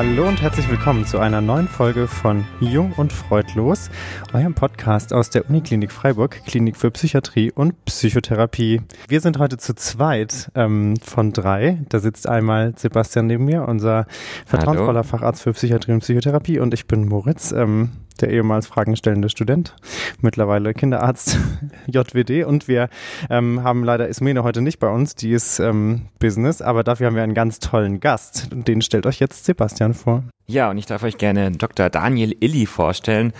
Hallo und herzlich willkommen zu einer neuen Folge von Jung und Freudlos, eurem Podcast aus der Uniklinik Freiburg, Klinik für Psychiatrie und Psychotherapie. Wir sind heute zu zweit ähm, von drei. Da sitzt einmal Sebastian neben mir, unser vertrauensvoller Facharzt für Psychiatrie und Psychotherapie und ich bin Moritz. Ähm, der ehemals fragenstellende Student, mittlerweile Kinderarzt JWD. Und wir ähm, haben leider Ismene heute nicht bei uns, die ist ähm, Business, aber dafür haben wir einen ganz tollen Gast. Den stellt euch jetzt Sebastian vor. Ja, und ich darf euch gerne Dr. Daniel Illy vorstellen.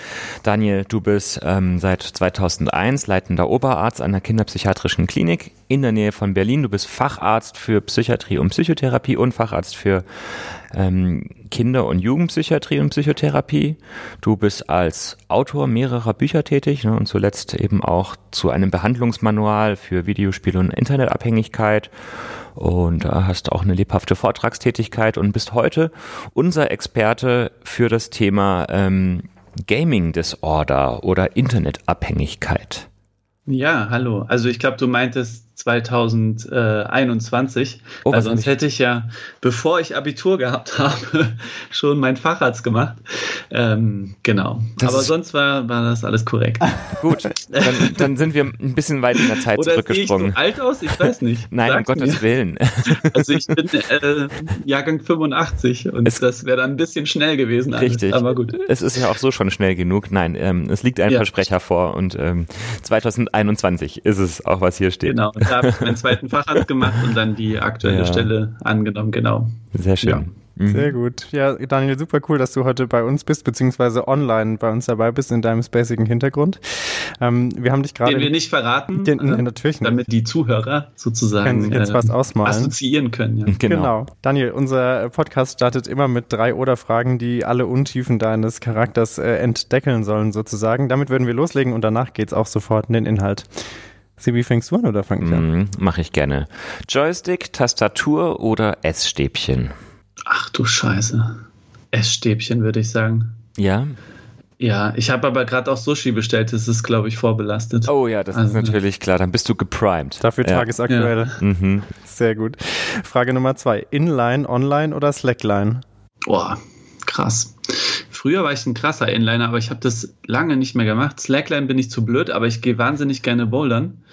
Daniel, du bist ähm, seit 2001 leitender Oberarzt einer kinderpsychiatrischen Klinik in der Nähe von Berlin. Du bist Facharzt für Psychiatrie und Psychotherapie und Facharzt für ähm, Kinder- und Jugendpsychiatrie und Psychotherapie. Du bist als Autor mehrerer Bücher tätig ne, und zuletzt eben auch zu einem Behandlungsmanual für Videospiele und Internetabhängigkeit und hast auch eine lebhafte Vortragstätigkeit und bist heute unser Experte für das Thema ähm, Gaming Disorder oder Internetabhängigkeit. Ja, hallo. Also ich glaube, du meintest 2021. Oh, weil sonst hätte ich ja, bevor ich Abitur gehabt habe, schon meinen Facharzt gemacht. Ähm, genau. Das Aber sonst war, war das alles korrekt. Gut, dann, dann, sind wir ein bisschen weit in der Zeit Oder zurückgesprungen. Sehe ich so alt aus? Ich weiß nicht. Nein, Sag's um Gottes mir. Willen. Also ich bin äh, Jahrgang 85 und es, das wäre dann ein bisschen schnell gewesen. Alles. Richtig. Aber gut. Es ist ja auch so schon schnell genug. Nein, ähm, es liegt ein ja. Versprecher vor und ähm, 2021 ist es auch, was hier steht. Genau da habe ich meinen zweiten Facharzt gemacht und dann die aktuelle ja. Stelle angenommen, genau. Sehr schön. Ja. Mhm. Sehr gut. Ja, Daniel, super cool, dass du heute bei uns bist, beziehungsweise online bei uns dabei bist in deinem spacigen Hintergrund. Ähm, wir haben dich gerade. Den wir nicht verraten. Den, äh, natürlich nicht. Damit die Zuhörer sozusagen können sich jetzt äh, was ausmalen. assoziieren können. Ja. Genau. genau. Daniel, unser Podcast startet immer mit drei oder Fragen, die alle Untiefen deines Charakters äh, entdeckeln sollen, sozusagen. Damit würden wir loslegen und danach geht's auch sofort in den Inhalt. Sibi, fängst du an oder fang ich an? Mm, mach ich gerne. Joystick, Tastatur oder Essstäbchen? Ach du Scheiße. Essstäbchen würde ich sagen. Ja? Ja, ich habe aber gerade auch Sushi bestellt, das ist, glaube ich, vorbelastet. Oh ja, das also, ist natürlich klar, dann bist du geprimed. Dafür ja. tagesaktuell. Ja. Mhm. Sehr gut. Frage Nummer zwei. Inline, Online oder Slackline? Boah, krass. Früher war ich ein krasser Inliner, aber ich habe das lange nicht mehr gemacht. Slackline bin ich zu blöd, aber ich gehe wahnsinnig gerne bouldern.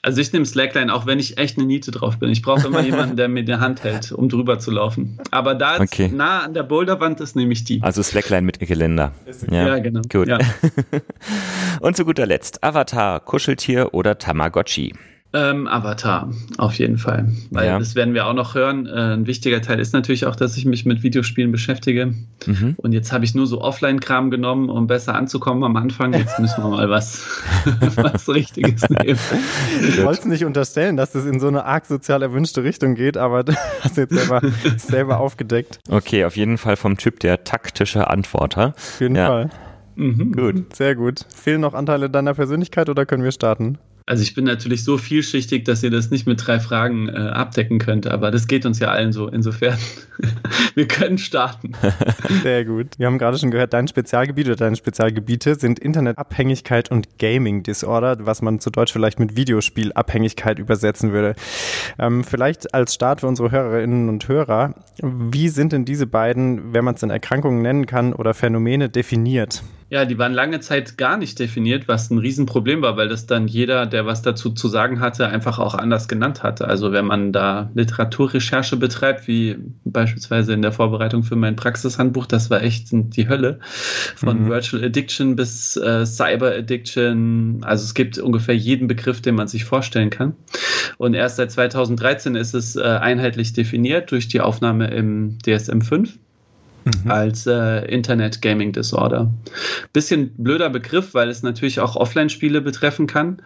Also ich nehme Slackline, auch wenn ich echt eine Niete drauf bin. Ich brauche immer jemanden, der mir die Hand hält, um drüber zu laufen. Aber da okay. nah an der Boulderwand ist, nehme ich die. Also Slackline mit Geländer. Ja, ja genau. Gut. Ja. Und zu guter Letzt, Avatar, Kuscheltier oder Tamagotchi? Ähm, Avatar, auf jeden Fall. Weil ja. das werden wir auch noch hören. Äh, ein wichtiger Teil ist natürlich auch, dass ich mich mit Videospielen beschäftige. Mhm. Und jetzt habe ich nur so Offline-Kram genommen, um besser anzukommen am Anfang. Jetzt müssen wir mal was, was Richtiges nehmen. Ich wollte es nicht unterstellen, dass das in so eine arg sozial erwünschte Richtung geht, aber das hast du jetzt selber, selber aufgedeckt. Okay, auf jeden Fall vom Typ der taktische Antworter. Auf jeden ja. Fall. Mhm. Gut, sehr gut. Fehlen noch Anteile deiner Persönlichkeit oder können wir starten? Also ich bin natürlich so vielschichtig, dass ihr das nicht mit drei Fragen äh, abdecken könnt, aber das geht uns ja allen so. Insofern, wir können starten. Sehr gut. Wir haben gerade schon gehört, dein Spezialgebiet oder deine Spezialgebiete sind Internetabhängigkeit und Gaming Disorder, was man zu Deutsch vielleicht mit Videospielabhängigkeit übersetzen würde. Ähm, vielleicht als Start für unsere Hörerinnen und Hörer, wie sind denn diese beiden, wenn man es in Erkrankungen nennen kann, oder Phänomene definiert? Ja, die waren lange Zeit gar nicht definiert, was ein Riesenproblem war, weil das dann jeder, der was dazu zu sagen hatte, einfach auch anders genannt hatte. Also wenn man da Literaturrecherche betreibt, wie beispielsweise in der Vorbereitung für mein Praxishandbuch, das war echt die Hölle. Von mhm. Virtual Addiction bis äh, Cyber Addiction. Also es gibt ungefähr jeden Begriff, den man sich vorstellen kann. Und erst seit 2013 ist es äh, einheitlich definiert durch die Aufnahme im DSM 5 mhm. als äh, Internet Gaming Disorder. Bisschen blöder Begriff, weil es natürlich auch Offline-Spiele betreffen kann.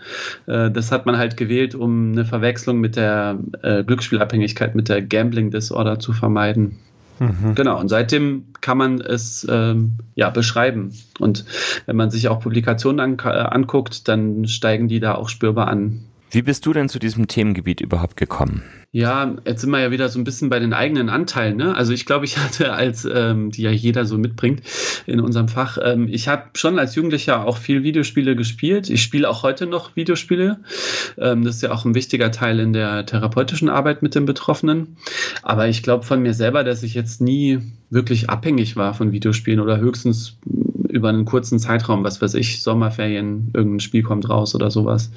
Äh, das hat man halt gewählt, um eine Verwechslung mit der äh, Glücksspielabhängigkeit, mit der Gambling Disorder zu vermeiden. Mhm. Genau, und seitdem kann man es ähm, ja beschreiben. Und wenn man sich auch Publikationen an, anguckt, dann steigen die da auch spürbar an. Wie bist du denn zu diesem Themengebiet überhaupt gekommen? Ja, jetzt sind wir ja wieder so ein bisschen bei den eigenen Anteilen. Ne? Also ich glaube, ich hatte als, ähm, die ja jeder so mitbringt in unserem Fach, ähm, ich habe schon als Jugendlicher auch viel Videospiele gespielt. Ich spiele auch heute noch Videospiele. Ähm, das ist ja auch ein wichtiger Teil in der therapeutischen Arbeit mit den Betroffenen. Aber ich glaube von mir selber, dass ich jetzt nie wirklich abhängig war von Videospielen oder höchstens über einen kurzen Zeitraum, was weiß ich, Sommerferien, irgendein Spiel kommt raus oder sowas.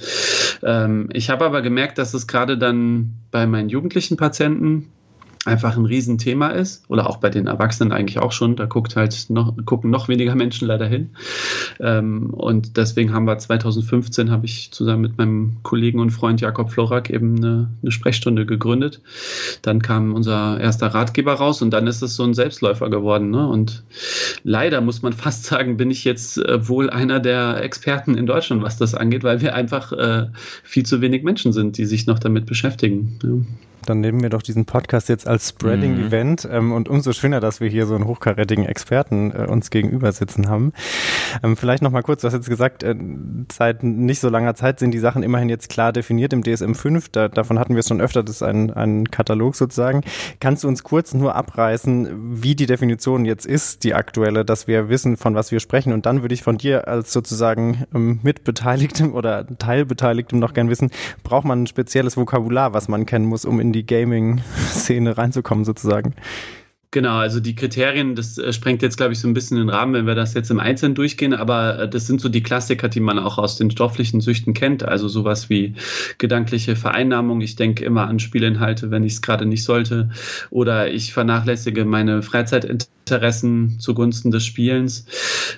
Ähm, ich habe aber gemerkt, dass es gerade dann bei meinen jugendlichen Patienten einfach ein Riesenthema ist oder auch bei den Erwachsenen eigentlich auch schon. Da guckt halt noch, gucken noch weniger Menschen leider hin. Ähm, und deswegen haben wir 2015 habe ich zusammen mit meinem Kollegen und Freund Jakob Florak eben eine, eine, Sprechstunde gegründet. Dann kam unser erster Ratgeber raus und dann ist es so ein Selbstläufer geworden. Ne? Und leider muss man fast sagen, bin ich jetzt äh, wohl einer der Experten in Deutschland, was das angeht, weil wir einfach äh, viel zu wenig Menschen sind, die sich noch damit beschäftigen. Ja. Dann nehmen wir doch diesen Podcast jetzt als Spreading-Event mhm. ähm, und umso schöner, dass wir hier so einen hochkarätigen Experten äh, uns gegenüber sitzen haben. Ähm, vielleicht noch mal kurz, du hast jetzt gesagt, äh, seit nicht so langer Zeit sind die Sachen immerhin jetzt klar definiert im DSM 5. Da, davon hatten wir es schon öfter, das ist ein, ein Katalog sozusagen. Kannst du uns kurz nur abreißen, wie die Definition jetzt ist, die aktuelle, dass wir wissen, von was wir sprechen? Und dann würde ich von dir als sozusagen ähm, Mitbeteiligtem oder Teilbeteiligtem noch gern wissen, braucht man ein spezielles Vokabular, was man kennen muss, um in die Gaming-Szene reinzukommen sozusagen. Genau, also die Kriterien, das äh, sprengt jetzt, glaube ich, so ein bisschen den Rahmen, wenn wir das jetzt im Einzelnen durchgehen, aber äh, das sind so die Klassiker, die man auch aus den stofflichen Süchten kennt, also sowas wie gedankliche Vereinnahmung. Ich denke immer an Spielinhalte, wenn ich es gerade nicht sollte, oder ich vernachlässige meine Freizeitinteressen zugunsten des Spielens,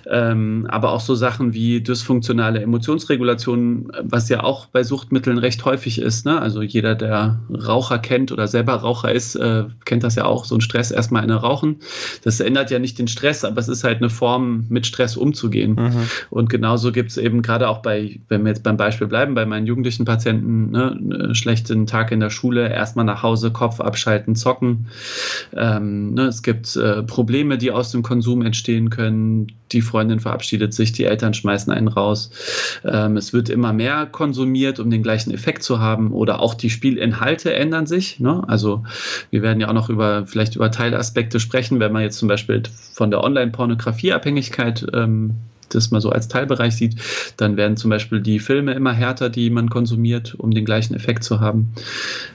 ähm, aber auch so Sachen wie dysfunktionale Emotionsregulation, was ja auch bei Suchtmitteln recht häufig ist. Ne? Also jeder, der Raucher kennt oder selber Raucher ist, äh, kennt das ja auch, so ein Stress erstmal eine rauchen. Das ändert ja nicht den Stress, aber es ist halt eine Form, mit Stress umzugehen. Mhm. Und genauso gibt es eben gerade auch bei, wenn wir jetzt beim Beispiel bleiben, bei meinen jugendlichen Patienten, ne, einen schlechten Tag in der Schule, erstmal nach Hause, Kopf abschalten, zocken. Ähm, ne, es gibt äh, Probleme, die aus dem Konsum entstehen können. Die Freundin verabschiedet sich, die Eltern schmeißen einen raus. Ähm, es wird immer mehr konsumiert, um den gleichen Effekt zu haben. Oder auch die Spielinhalte ändern sich. Ne? Also wir werden ja auch noch über vielleicht über Teilaspekte Aspekte sprechen, wenn man jetzt zum Beispiel von der Online-Pornografieabhängigkeit ähm, das mal so als Teilbereich sieht, dann werden zum Beispiel die Filme immer härter, die man konsumiert, um den gleichen Effekt zu haben.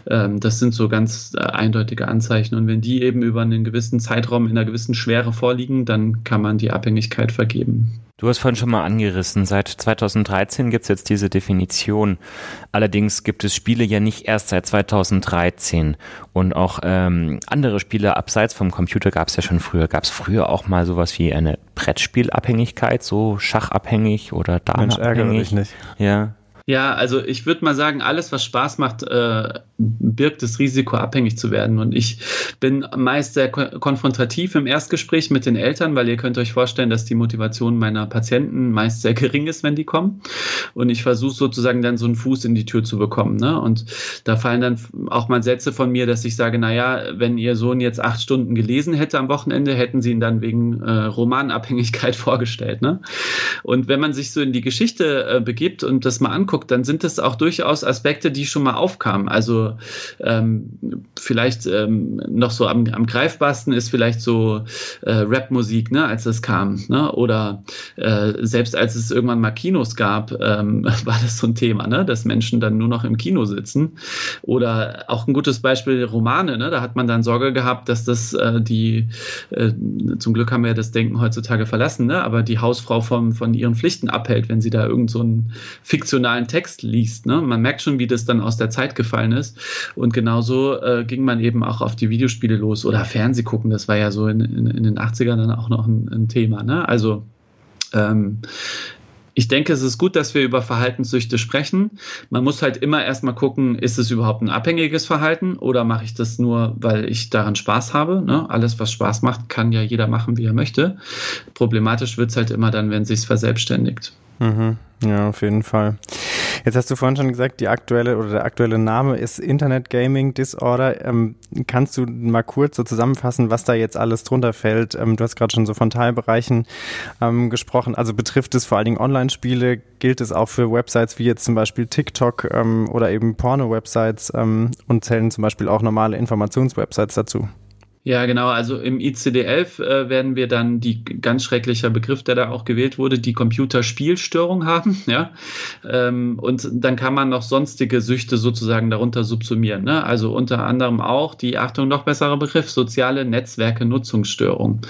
Ähm, das sind so ganz äh, eindeutige Anzeichen. Und wenn die eben über einen gewissen Zeitraum in einer gewissen Schwere vorliegen, dann kann man die Abhängigkeit vergeben. Du hast vorhin schon mal angerissen, seit 2013 gibt es jetzt diese Definition. Allerdings gibt es Spiele ja nicht erst seit 2013. Und auch ähm, andere Spiele abseits vom Computer gab es ja schon früher. Gab es früher auch mal sowas wie eine Brettspielabhängigkeit, so schachabhängig oder Damenabhängig? Mensch, ärgere nicht. Ja. Ja, also ich würde mal sagen, alles, was Spaß macht, äh, birgt das Risiko, abhängig zu werden. Und ich bin meist sehr konfrontativ im Erstgespräch mit den Eltern, weil ihr könnt euch vorstellen, dass die Motivation meiner Patienten meist sehr gering ist, wenn die kommen. Und ich versuche sozusagen dann so einen Fuß in die Tür zu bekommen. Ne? Und da fallen dann auch mal Sätze von mir, dass ich sage, naja, wenn ihr Sohn jetzt acht Stunden gelesen hätte am Wochenende, hätten sie ihn dann wegen äh, Romanabhängigkeit vorgestellt. Ne? Und wenn man sich so in die Geschichte äh, begibt und das mal anguckt, dann sind das auch durchaus Aspekte, die schon mal aufkamen. Also ähm, vielleicht ähm, noch so am, am greifbarsten ist vielleicht so äh, Rap-Musik, ne, als das kam. Ne? Oder äh, selbst als es irgendwann mal Kinos gab, ähm, war das so ein Thema, ne? dass Menschen dann nur noch im Kino sitzen. Oder auch ein gutes Beispiel Romane, ne? da hat man dann Sorge gehabt, dass das äh, die, äh, zum Glück haben wir das Denken heutzutage verlassen, ne? aber die Hausfrau vom, von ihren Pflichten abhält, wenn sie da irgendeinen so fiktionalen Text liest. Ne? Man merkt schon, wie das dann aus der Zeit gefallen ist. Und genauso äh, ging man eben auch auf die Videospiele los oder Fernseh gucken. Das war ja so in, in, in den 80ern dann auch noch ein, ein Thema. Ne? Also ähm, ich denke, es ist gut, dass wir über Verhaltenssüchte sprechen. Man muss halt immer erstmal gucken, ist es überhaupt ein abhängiges Verhalten oder mache ich das nur, weil ich daran Spaß habe? Ne? Alles, was Spaß macht, kann ja jeder machen, wie er möchte. Problematisch wird es halt immer dann, wenn sich verselbstständigt. Mhm. Ja, auf jeden Fall. Jetzt hast du vorhin schon gesagt, die aktuelle oder der aktuelle Name ist Internet Gaming Disorder. Ähm, kannst du mal kurz so zusammenfassen, was da jetzt alles drunter fällt? Ähm, du hast gerade schon so von Teilbereichen ähm, gesprochen. Also betrifft es vor allen Dingen Online-Spiele? Gilt es auch für Websites wie jetzt zum Beispiel TikTok ähm, oder eben Porno-Websites ähm, und zählen zum Beispiel auch normale Informationswebsites dazu? Ja, genau. Also im ICD-11 äh, werden wir dann die ganz schrecklicher Begriff, der da auch gewählt wurde, die Computerspielstörung haben. Ja, ähm, und dann kann man noch sonstige Süchte sozusagen darunter subsumieren. Ne? Also unter anderem auch die Achtung noch besserer Begriff soziale Netzwerke Nutzungsstörung.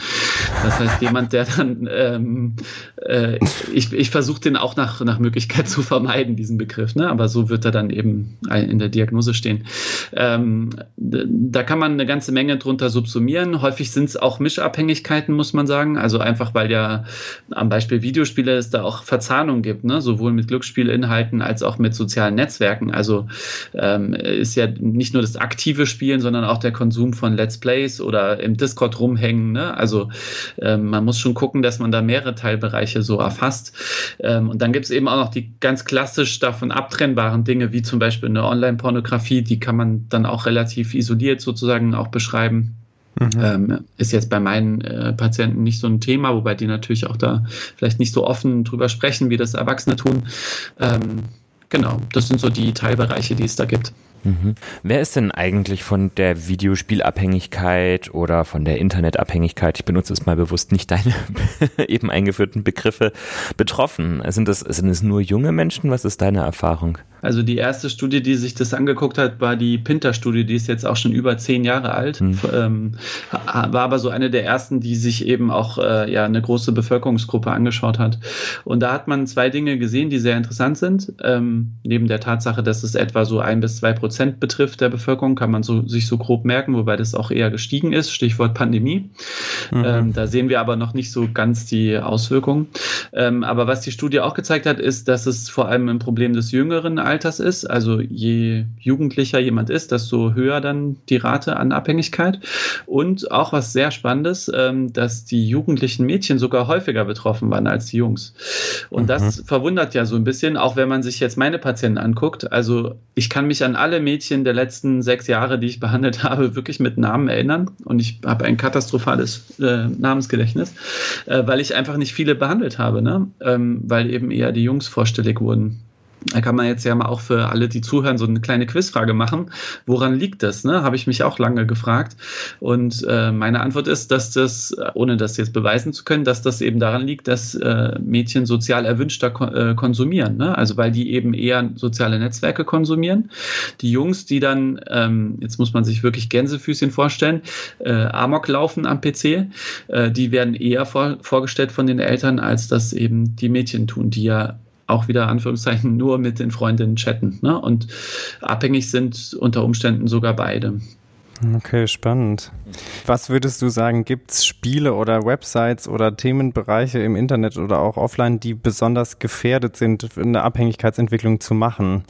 Das heißt jemand, der dann ähm, äh, ich, ich versuche den auch nach nach Möglichkeit zu vermeiden diesen Begriff. Ne? Aber so wird er dann eben in der Diagnose stehen. Ähm, da kann man eine ganze Menge drunter subsumieren subsumieren. Häufig sind es auch Mischabhängigkeiten, muss man sagen. Also einfach, weil ja am Beispiel Videospiele es da auch Verzahnung gibt, ne? sowohl mit Glücksspielinhalten als auch mit sozialen Netzwerken. Also ähm, ist ja nicht nur das aktive Spielen, sondern auch der Konsum von Let's Plays oder im Discord rumhängen. Ne? Also ähm, man muss schon gucken, dass man da mehrere Teilbereiche so erfasst. Ähm, und dann gibt es eben auch noch die ganz klassisch davon abtrennbaren Dinge, wie zum Beispiel eine Online-Pornografie, die kann man dann auch relativ isoliert sozusagen auch beschreiben. Mhm. Ähm, ist jetzt bei meinen äh, Patienten nicht so ein Thema, wobei die natürlich auch da vielleicht nicht so offen drüber sprechen, wie das Erwachsene tun. Ähm, genau, das sind so die Teilbereiche, die es da gibt. Mhm. Wer ist denn eigentlich von der Videospielabhängigkeit oder von der Internetabhängigkeit, ich benutze es mal bewusst nicht deine eben eingeführten Begriffe, betroffen? Sind es, sind es nur junge Menschen? Was ist deine Erfahrung? Also die erste Studie, die sich das angeguckt hat, war die Pinter-Studie, die ist jetzt auch schon über zehn Jahre alt, mhm. ähm, war aber so eine der ersten, die sich eben auch äh, ja eine große Bevölkerungsgruppe angeschaut hat. Und da hat man zwei Dinge gesehen, die sehr interessant sind. Ähm, neben der Tatsache, dass es etwa so ein bis zwei Prozent betrifft der Bevölkerung, kann man so, sich so grob merken, wobei das auch eher gestiegen ist. Stichwort Pandemie. Mhm. Ähm, da sehen wir aber noch nicht so ganz die Auswirkungen. Ähm, aber was die Studie auch gezeigt hat, ist, dass es vor allem ein Problem des jüngeren Alters ist. Also je jugendlicher jemand ist, desto höher dann die Rate an Abhängigkeit. Und auch was sehr Spannendes, ähm, dass die jugendlichen Mädchen sogar häufiger betroffen waren als die Jungs. Und mhm. das verwundert ja so ein bisschen, auch wenn man sich jetzt meine Patienten anguckt. Also ich kann mich an alle Mädchen der letzten sechs Jahre, die ich behandelt habe, wirklich mit Namen erinnern. Und ich habe ein katastrophales äh, Namensgedächtnis, äh, weil ich einfach nicht viele behandelt habe, ne? Ähm, weil eben eher die Jungs vorstellig wurden. Da kann man jetzt ja mal auch für alle, die zuhören, so eine kleine Quizfrage machen. Woran liegt das? Ne? Habe ich mich auch lange gefragt. Und äh, meine Antwort ist, dass das, ohne das jetzt beweisen zu können, dass das eben daran liegt, dass äh, Mädchen sozial erwünschter ko äh, konsumieren. Ne? Also weil die eben eher soziale Netzwerke konsumieren. Die Jungs, die dann, ähm, jetzt muss man sich wirklich Gänsefüßchen vorstellen, äh, Amok laufen am PC, äh, die werden eher vor vorgestellt von den Eltern, als das eben die Mädchen tun, die ja auch wieder Anführungszeichen nur mit den Freundinnen chatten. Ne? Und abhängig sind unter Umständen sogar beide. Okay, spannend. Was würdest du sagen, gibt es Spiele oder Websites oder Themenbereiche im Internet oder auch offline, die besonders gefährdet sind, eine Abhängigkeitsentwicklung zu machen?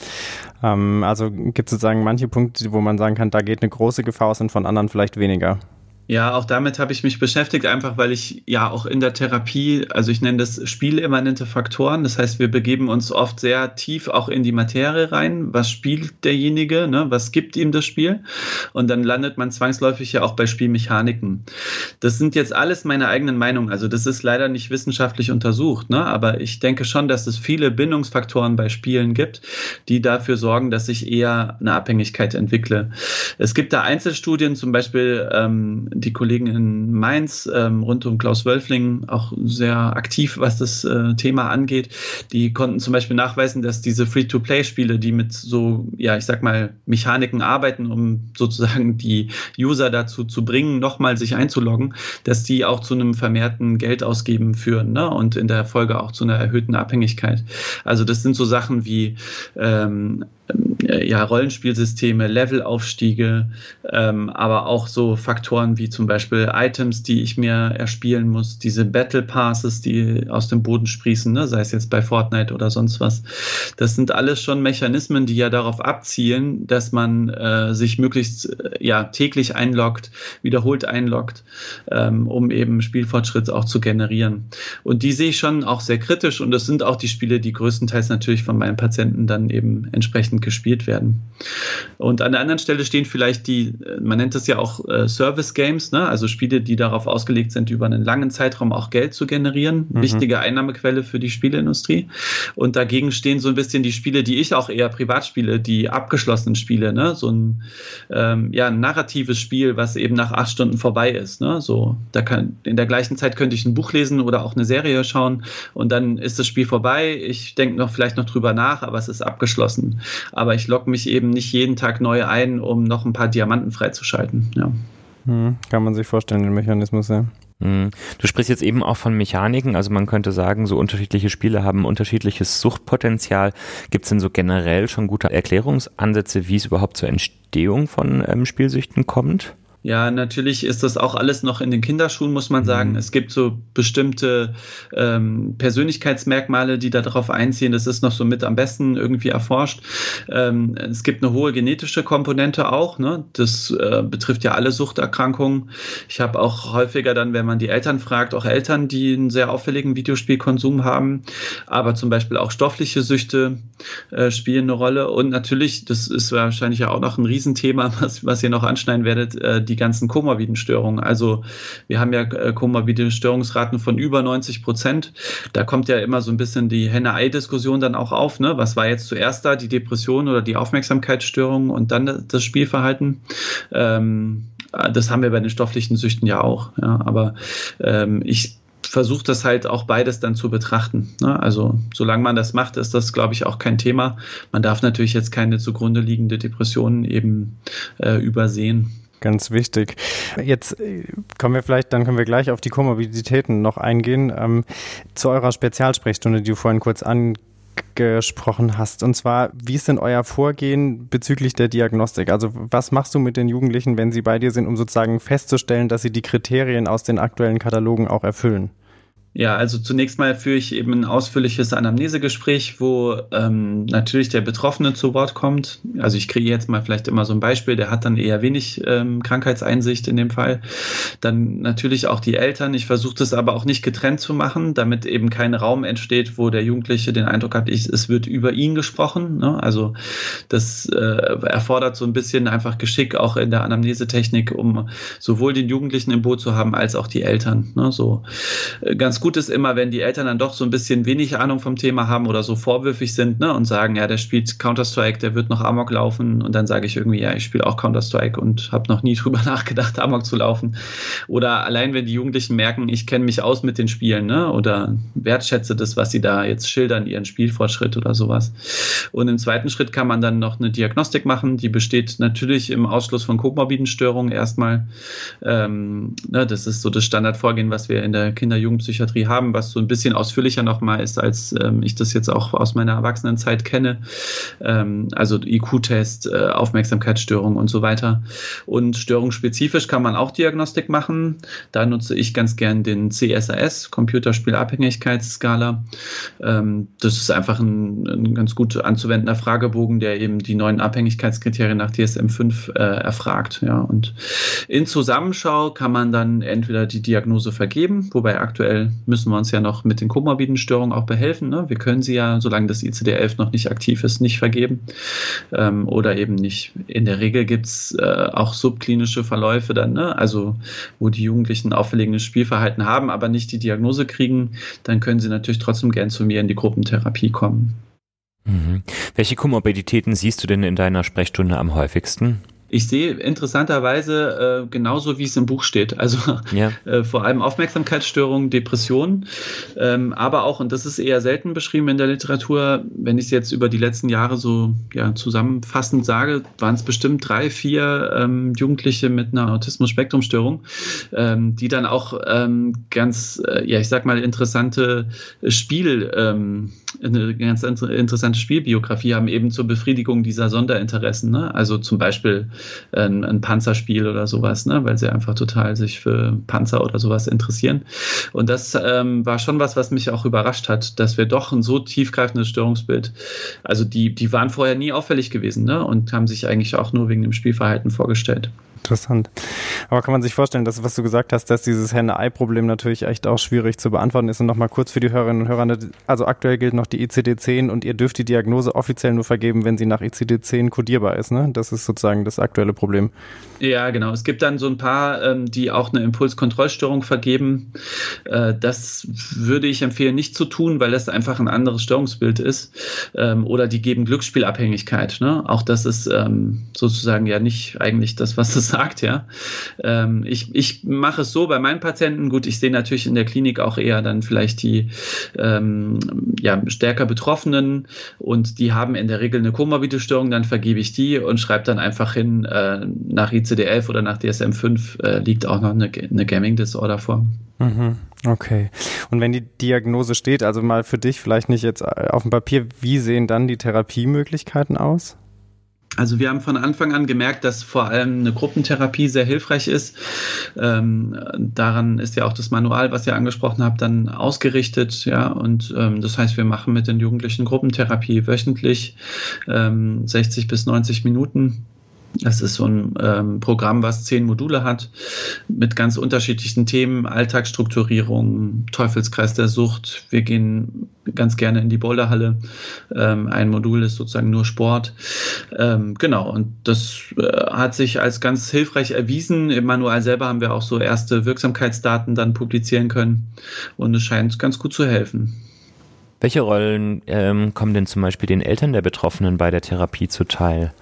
Ähm, also gibt es sozusagen manche Punkte, wo man sagen kann, da geht eine große Gefahr aus und von anderen vielleicht weniger? Ja, auch damit habe ich mich beschäftigt, einfach weil ich ja auch in der Therapie, also ich nenne das spielimmanente Faktoren. Das heißt, wir begeben uns oft sehr tief auch in die Materie rein. Was spielt derjenige? Ne? Was gibt ihm das Spiel? Und dann landet man zwangsläufig ja auch bei Spielmechaniken. Das sind jetzt alles meine eigenen Meinungen. Also das ist leider nicht wissenschaftlich untersucht, ne? aber ich denke schon, dass es viele Bindungsfaktoren bei Spielen gibt, die dafür sorgen, dass ich eher eine Abhängigkeit entwickle. Es gibt da Einzelstudien, zum Beispiel ähm, die Kollegen in Mainz ähm, rund um Klaus Wölfling auch sehr aktiv, was das äh, Thema angeht. Die konnten zum Beispiel nachweisen, dass diese Free-to-Play-Spiele, die mit so, ja, ich sag mal, Mechaniken arbeiten, um sozusagen die User dazu zu bringen, nochmal sich einzuloggen, dass die auch zu einem vermehrten Geldausgeben führen ne? und in der Folge auch zu einer erhöhten Abhängigkeit. Also das sind so Sachen wie ähm, ja, Rollenspielsysteme, Levelaufstiege, ähm, aber auch so Faktoren wie wie zum Beispiel Items, die ich mir erspielen muss, diese Battle Passes, die aus dem Boden sprießen, ne? sei es jetzt bei Fortnite oder sonst was. Das sind alles schon Mechanismen, die ja darauf abzielen, dass man äh, sich möglichst äh, ja täglich einloggt, wiederholt einloggt, ähm, um eben Spielfortschritt auch zu generieren. Und die sehe ich schon auch sehr kritisch und das sind auch die Spiele, die größtenteils natürlich von meinen Patienten dann eben entsprechend gespielt werden. Und an der anderen Stelle stehen vielleicht die, man nennt das ja auch äh, Service Games, ne? also Spiele, die darauf ausgelegt sind, über einen langen Zeitraum auch Geld zu generieren. Mhm. Wichtige Einnahmequelle für die Spieleindustrie. Und dagegen stehen so ein bisschen die Spiele, die ich auch eher privat spiele, die abgeschlossenen Spiele, ne? so ein, ähm, ja, ein narratives Spiel, was eben nach acht Stunden vorbei ist. Ne? So, da kann, in der gleichen Zeit könnte ich ein Buch lesen oder auch eine Serie schauen und dann ist das Spiel vorbei. Ich denke noch vielleicht noch drüber nach, aber es ist abgeschlossen. Aber ich logge mich eben nicht jeden Tag neu ein, um noch ein paar Diamanten freizuschalten. Ja. Hm, kann man sich vorstellen, den Mechanismus, ja. Hm. Du sprichst jetzt eben auch von Mechaniken, also man könnte sagen, so unterschiedliche Spiele haben unterschiedliches Suchtpotenzial. Gibt es denn so generell schon gute Erklärungsansätze, wie es überhaupt zur Entstehung von ähm, Spielsüchten kommt? Ja, natürlich ist das auch alles noch in den Kinderschuhen, muss man sagen. Mhm. Es gibt so bestimmte ähm, Persönlichkeitsmerkmale, die darauf einziehen. Das ist noch so mit am besten irgendwie erforscht. Ähm, es gibt eine hohe genetische Komponente auch. Ne? Das äh, betrifft ja alle Suchterkrankungen. Ich habe auch häufiger dann, wenn man die Eltern fragt, auch Eltern, die einen sehr auffälligen Videospielkonsum haben. Aber zum Beispiel auch stoffliche Süchte äh, spielen eine Rolle. Und natürlich, das ist wahrscheinlich ja auch noch ein Riesenthema, was, was ihr noch anschneiden werdet, äh, die ganzen komorbiden Störungen. Also wir haben ja äh, komorbide Störungsraten von über 90 Prozent. Da kommt ja immer so ein bisschen die Henne-Ei-Diskussion dann auch auf. Ne? Was war jetzt zuerst da, die Depression oder die Aufmerksamkeitsstörung und dann das Spielverhalten? Ähm, das haben wir bei den stofflichen Süchten ja auch. Ja? Aber ähm, ich versuche das halt auch beides dann zu betrachten. Ne? Also solange man das macht, ist das, glaube ich, auch kein Thema. Man darf natürlich jetzt keine zugrunde liegende Depression eben äh, übersehen. Ganz wichtig. Jetzt äh, kommen wir vielleicht, dann können wir gleich auf die Komorbiditäten noch eingehen. Ähm, zu eurer Spezialsprechstunde, die du vorhin kurz angesprochen hast. Und zwar, wie ist denn euer Vorgehen bezüglich der Diagnostik? Also was machst du mit den Jugendlichen, wenn sie bei dir sind, um sozusagen festzustellen, dass sie die Kriterien aus den aktuellen Katalogen auch erfüllen? Ja, also zunächst mal führe ich eben ein ausführliches Anamnesegespräch, wo ähm, natürlich der Betroffene zu Wort kommt. Also ich kriege jetzt mal vielleicht immer so ein Beispiel, der hat dann eher wenig ähm, Krankheitseinsicht in dem Fall. Dann natürlich auch die Eltern. Ich versuche das aber auch nicht getrennt zu machen, damit eben kein Raum entsteht, wo der Jugendliche den Eindruck hat, ich, es wird über ihn gesprochen. Ne? Also das äh, erfordert so ein bisschen einfach Geschick auch in der Anamnesetechnik, um sowohl den Jugendlichen im Boot zu haben, als auch die Eltern. Ne? So äh, ganz gut ist immer, wenn die Eltern dann doch so ein bisschen wenig Ahnung vom Thema haben oder so vorwürfig sind ne, und sagen, ja, der spielt Counter-Strike, der wird noch Amok laufen. Und dann sage ich irgendwie, ja, ich spiele auch Counter-Strike und habe noch nie drüber nachgedacht, Amok zu laufen. Oder allein, wenn die Jugendlichen merken, ich kenne mich aus mit den Spielen ne, oder wertschätze das, was sie da jetzt schildern, ihren Spielfortschritt oder sowas. Und im zweiten Schritt kann man dann noch eine Diagnostik machen. Die besteht natürlich im Ausschluss von komorbiden Störungen erstmal. Ähm, ne, das ist so das Standardvorgehen, was wir in der Kinder-Jugendpsychiatrie Psychiatrie haben, was so ein bisschen ausführlicher nochmal ist, als ähm, ich das jetzt auch aus meiner Erwachsenenzeit kenne. Ähm, also IQ-Test, äh, Aufmerksamkeitsstörung und so weiter. Und störungsspezifisch kann man auch Diagnostik machen. Da nutze ich ganz gern den CSAS, Computerspielabhängigkeitsskala. Ähm, das ist einfach ein, ein, ganz gut anzuwendender Fragebogen, der eben die neuen Abhängigkeitskriterien nach DSM-5 äh, erfragt. Ja. Und in Zusammenschau kann man dann entweder die Diagnose vergeben, wobei aktuell müssen wir uns ja noch mit den komorbiden Störungen auch behelfen. Ne? Wir können sie ja, solange das ICD-11 noch nicht aktiv ist, nicht vergeben ähm, oder eben nicht. In der Regel gibt es äh, auch subklinische Verläufe dann, ne? also wo die Jugendlichen auffälliges Spielverhalten haben, aber nicht die Diagnose kriegen, dann können sie natürlich trotzdem gern zu mir in die Gruppentherapie kommen. Mhm. Welche Komorbiditäten siehst du denn in deiner Sprechstunde am häufigsten? Ich sehe interessanterweise äh, genauso, wie es im Buch steht. Also ja. äh, vor allem Aufmerksamkeitsstörungen, Depressionen, ähm, aber auch, und das ist eher selten beschrieben in der Literatur, wenn ich es jetzt über die letzten Jahre so ja, zusammenfassend sage, waren es bestimmt drei, vier ähm, Jugendliche mit einer Autismus-Spektrum-Störung, ähm, die dann auch ähm, ganz, äh, ja, ich sag mal, interessante Spiel, ähm, eine ganz interessante Spielbiografie haben, eben zur Befriedigung dieser Sonderinteressen. Ne? Also zum Beispiel ein, ein Panzerspiel oder sowas, ne? weil sie einfach total sich für Panzer oder sowas interessieren. Und das ähm, war schon was, was mich auch überrascht hat, dass wir doch ein so tiefgreifendes Störungsbild, also die, die waren vorher nie auffällig gewesen ne? und haben sich eigentlich auch nur wegen dem Spielverhalten vorgestellt. Interessant. Aber kann man sich vorstellen, dass, was du gesagt hast, dass dieses Henne-Ei-Problem natürlich echt auch schwierig zu beantworten ist. Und nochmal kurz für die Hörerinnen und Hörer, ne, also aktuell gilt noch die ICD-10 und ihr dürft die Diagnose offiziell nur vergeben, wenn sie nach ICD-10 kodierbar ist. Ne? Das ist sozusagen das aktuelle Problem. Ja, genau. Es gibt dann so ein paar, ähm, die auch eine Impulskontrollstörung vergeben. Äh, das würde ich empfehlen, nicht zu tun, weil das einfach ein anderes Störungsbild ist. Ähm, oder die geben Glücksspielabhängigkeit. Ne? Auch das ist ähm, sozusagen ja nicht eigentlich das, was es sagt, ja. Ähm, ich, ich mache es so bei meinen Patienten, gut, ich sehe natürlich in der Klinik auch eher dann vielleicht die ähm, ja, stärker Betroffenen und die haben in der Regel eine komorbide Störung, dann vergebe ich die und schreibe dann einfach hin, äh, nach ICD-11 oder nach DSM-5 äh, liegt auch noch eine, eine Gaming-Disorder vor. Mhm. Okay. Und wenn die Diagnose steht, also mal für dich vielleicht nicht jetzt auf dem Papier, wie sehen dann die Therapiemöglichkeiten aus? Also wir haben von Anfang an gemerkt, dass vor allem eine Gruppentherapie sehr hilfreich ist. Ähm, daran ist ja auch das Manual, was ihr angesprochen habt, dann ausgerichtet. Ja, und ähm, das heißt, wir machen mit den Jugendlichen Gruppentherapie wöchentlich ähm, 60 bis 90 Minuten das ist so ein ähm, Programm, was zehn Module hat, mit ganz unterschiedlichen Themen, Alltagsstrukturierung, Teufelskreis der Sucht. Wir gehen ganz gerne in die Boulderhalle. Ähm, ein Modul ist sozusagen nur Sport. Ähm, genau, und das äh, hat sich als ganz hilfreich erwiesen. Im Manual selber haben wir auch so erste Wirksamkeitsdaten dann publizieren können und es scheint ganz gut zu helfen. Welche Rollen ähm, kommen denn zum Beispiel den Eltern der Betroffenen bei der Therapie zuteil?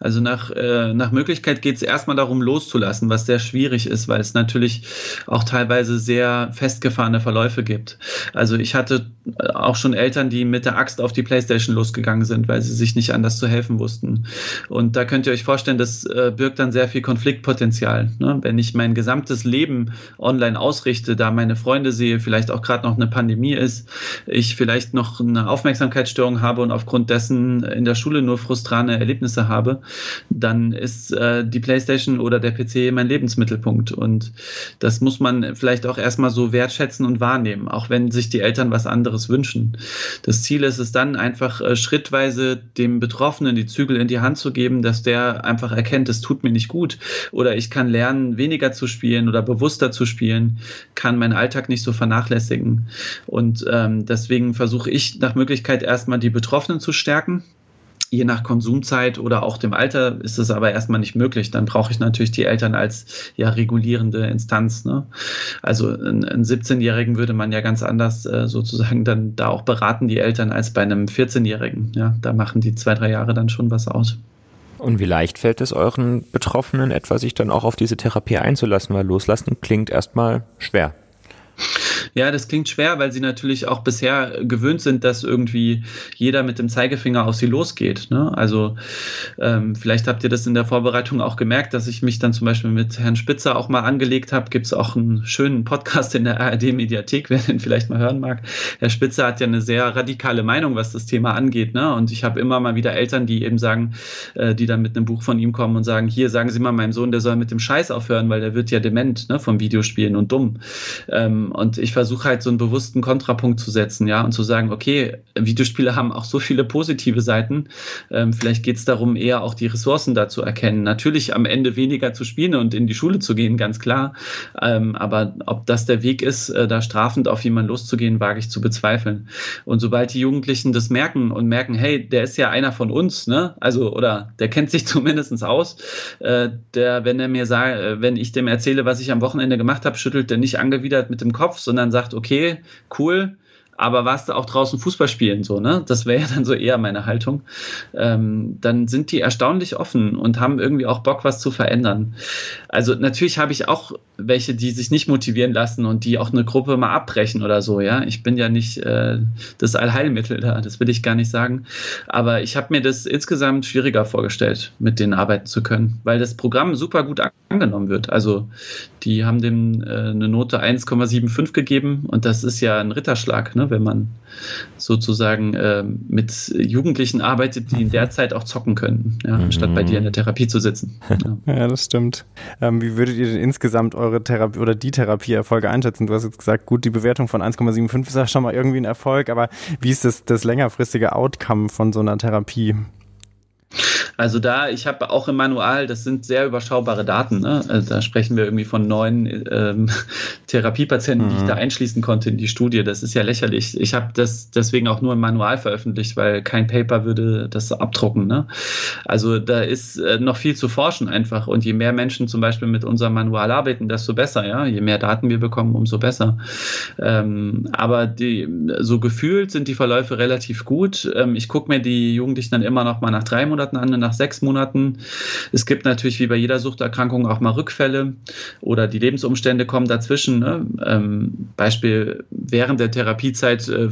Also nach, äh, nach Möglichkeit geht es erstmal darum, loszulassen, was sehr schwierig ist, weil es natürlich auch teilweise sehr festgefahrene Verläufe gibt. Also ich hatte äh, auch schon Eltern, die mit der Axt auf die Playstation losgegangen sind, weil sie sich nicht anders zu helfen wussten. Und da könnt ihr euch vorstellen, das äh, birgt dann sehr viel Konfliktpotenzial. Ne? Wenn ich mein gesamtes Leben online ausrichte, da meine Freunde sehe, vielleicht auch gerade noch eine Pandemie ist, ich vielleicht noch eine Aufmerksamkeitsstörung habe und aufgrund dessen in der Schule nur frustrane Erlebnisse habe, dann ist äh, die PlayStation oder der PC mein Lebensmittelpunkt. Und das muss man vielleicht auch erstmal so wertschätzen und wahrnehmen, auch wenn sich die Eltern was anderes wünschen. Das Ziel ist es dann einfach äh, schrittweise dem Betroffenen die Zügel in die Hand zu geben, dass der einfach erkennt, es tut mir nicht gut oder ich kann lernen, weniger zu spielen oder bewusster zu spielen, kann meinen Alltag nicht so vernachlässigen. Und ähm, deswegen versuche ich nach Möglichkeit erstmal die Betroffenen zu stärken je nach Konsumzeit oder auch dem Alter ist es aber erstmal nicht möglich. Dann brauche ich natürlich die Eltern als ja regulierende Instanz. Ne? Also einen, 17-Jährigen würde man ja ganz anders äh, sozusagen dann da auch beraten, die Eltern, als bei einem 14-Jährigen. Ja, da machen die zwei, drei Jahre dann schon was aus. Und wie leicht fällt es euren Betroffenen etwa, sich dann auch auf diese Therapie einzulassen? Weil loslassen klingt erstmal schwer. Ja, das klingt schwer, weil sie natürlich auch bisher gewöhnt sind, dass irgendwie jeder mit dem Zeigefinger auf sie losgeht. Ne? Also ähm, vielleicht habt ihr das in der Vorbereitung auch gemerkt, dass ich mich dann zum Beispiel mit Herrn Spitzer auch mal angelegt habe. Gibt es auch einen schönen Podcast in der ARD-Mediathek, wer den vielleicht mal hören mag. Herr Spitzer hat ja eine sehr radikale Meinung, was das Thema angeht. Ne? Und ich habe immer mal wieder Eltern, die eben sagen, äh, die dann mit einem Buch von ihm kommen und sagen, hier sagen Sie mal meinem Sohn, der soll mit dem Scheiß aufhören, weil der wird ja dement ne, vom Videospielen und dumm. Ähm, und ich versuche halt so einen bewussten Kontrapunkt zu setzen, ja, und zu sagen, okay, Videospiele haben auch so viele positive Seiten. Ähm, vielleicht geht es darum, eher auch die Ressourcen da zu erkennen. Natürlich am Ende weniger zu spielen und in die Schule zu gehen, ganz klar. Ähm, aber ob das der Weg ist, äh, da strafend auf jemanden loszugehen, wage ich zu bezweifeln. Und sobald die Jugendlichen das merken und merken, hey, der ist ja einer von uns, ne? Also, oder der kennt sich zumindest aus, äh, der, wenn er mir sagt, äh, wenn ich dem erzähle, was ich am Wochenende gemacht habe, schüttelt der nicht angewidert mit dem Kopf, sondern dann sagt, okay, cool, aber warst du auch draußen Fußball spielen, so, ne? Das wäre ja dann so eher meine Haltung. Ähm, dann sind die erstaunlich offen und haben irgendwie auch Bock, was zu verändern. Also natürlich habe ich auch welche, die sich nicht motivieren lassen und die auch eine Gruppe mal abbrechen oder so, ja. Ich bin ja nicht äh, das Allheilmittel da, das will ich gar nicht sagen. Aber ich habe mir das insgesamt schwieriger vorgestellt, mit denen arbeiten zu können, weil das Programm super gut angenommen wird. Also die haben dem äh, eine Note 1,75 gegeben und das ist ja ein Ritterschlag, ne? Ne? wenn man sozusagen äh, mit Jugendlichen arbeitet, die in der Zeit auch zocken können, ja, anstatt bei dir in der Therapie zu sitzen. Ja, ja das stimmt. Ähm, wie würdet ihr denn insgesamt eure Therapie oder die Therapieerfolge einschätzen? Du hast jetzt gesagt, gut, die Bewertung von 1,75 ist ja schon mal irgendwie ein Erfolg, aber wie ist das, das längerfristige Outcome von so einer Therapie? Also da, ich habe auch im Manual, das sind sehr überschaubare Daten. Ne? Also da sprechen wir irgendwie von neun ähm, Therapiepatienten, mhm. die ich da mhm. einschließen konnte in die Studie. Das ist ja lächerlich. Ich habe das deswegen auch nur im Manual veröffentlicht, weil kein Paper würde das abdrucken. Ne? Also da ist äh, noch viel zu forschen einfach. Und je mehr Menschen zum Beispiel mit unserem Manual arbeiten, desto besser. Ja, je mehr Daten wir bekommen, umso besser. Ähm, aber die, so gefühlt sind die Verläufe relativ gut. Ähm, ich gucke mir die Jugendlichen dann immer noch mal nach drei Monaten an, nach sechs Monaten. Es gibt natürlich wie bei jeder Suchterkrankung auch mal Rückfälle oder die Lebensumstände kommen dazwischen. Ne? Ähm, Beispiel, während der Therapiezeit äh,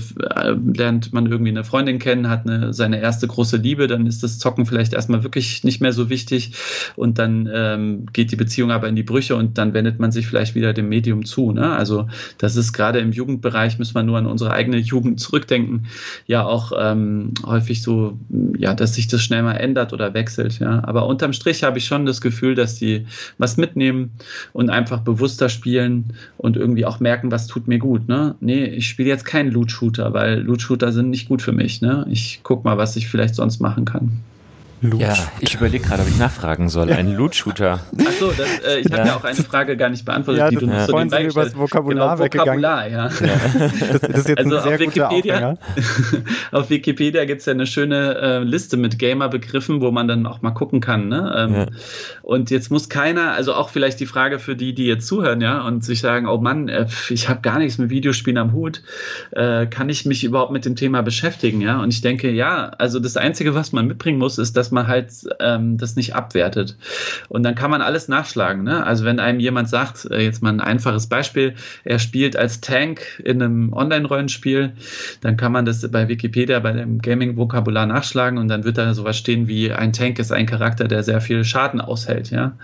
lernt man irgendwie eine Freundin kennen, hat eine, seine erste große Liebe, dann ist das Zocken vielleicht erstmal wirklich nicht mehr so wichtig und dann ähm, geht die Beziehung aber in die Brüche und dann wendet man sich vielleicht wieder dem Medium zu. Ne? Also das ist gerade im Jugendbereich, muss man nur an unsere eigene Jugend zurückdenken, ja auch ähm, häufig so, ja, dass sich das schnell mal ändert oder wechselt. Ja. Aber unterm Strich habe ich schon das Gefühl, dass die was mitnehmen und einfach bewusster spielen und irgendwie auch merken, was tut mir gut. Ne? Nee, ich spiele jetzt keinen Loot-Shooter, weil Loot-Shooter sind nicht gut für mich. Ne? Ich gucke mal, was ich vielleicht sonst machen kann. Loot. Ja, ich überlege gerade, ob ich nachfragen soll. Ein Loot-Shooter. Achso, äh, ich ja. habe ja auch eine Frage gar nicht beantwortet, ja, die du ja. so nebenbei über das Vokabular genau, Vokabular, ja. ja. Das, das, ist jetzt also ein sehr auf Wikipedia, auf Wikipedia gibt es ja eine schöne äh, Liste mit Gamer-Begriffen, wo man dann auch mal gucken kann. Ne? Ähm, ja. Und jetzt muss keiner, also auch vielleicht die Frage für die, die jetzt zuhören, ja, und sich sagen, oh Mann, äh, ich habe gar nichts mit Videospielen am Hut, äh, kann ich mich überhaupt mit dem Thema beschäftigen, ja? Und ich denke, ja, also das Einzige, was man mitbringen muss, ist, dass dass man halt ähm, das nicht abwertet. Und dann kann man alles nachschlagen. Ne? Also wenn einem jemand sagt, äh, jetzt mal ein einfaches Beispiel, er spielt als Tank in einem Online-Rollenspiel, dann kann man das bei Wikipedia bei dem Gaming-Vokabular nachschlagen und dann wird da sowas stehen wie ein Tank ist ein Charakter, der sehr viel Schaden aushält. Ja?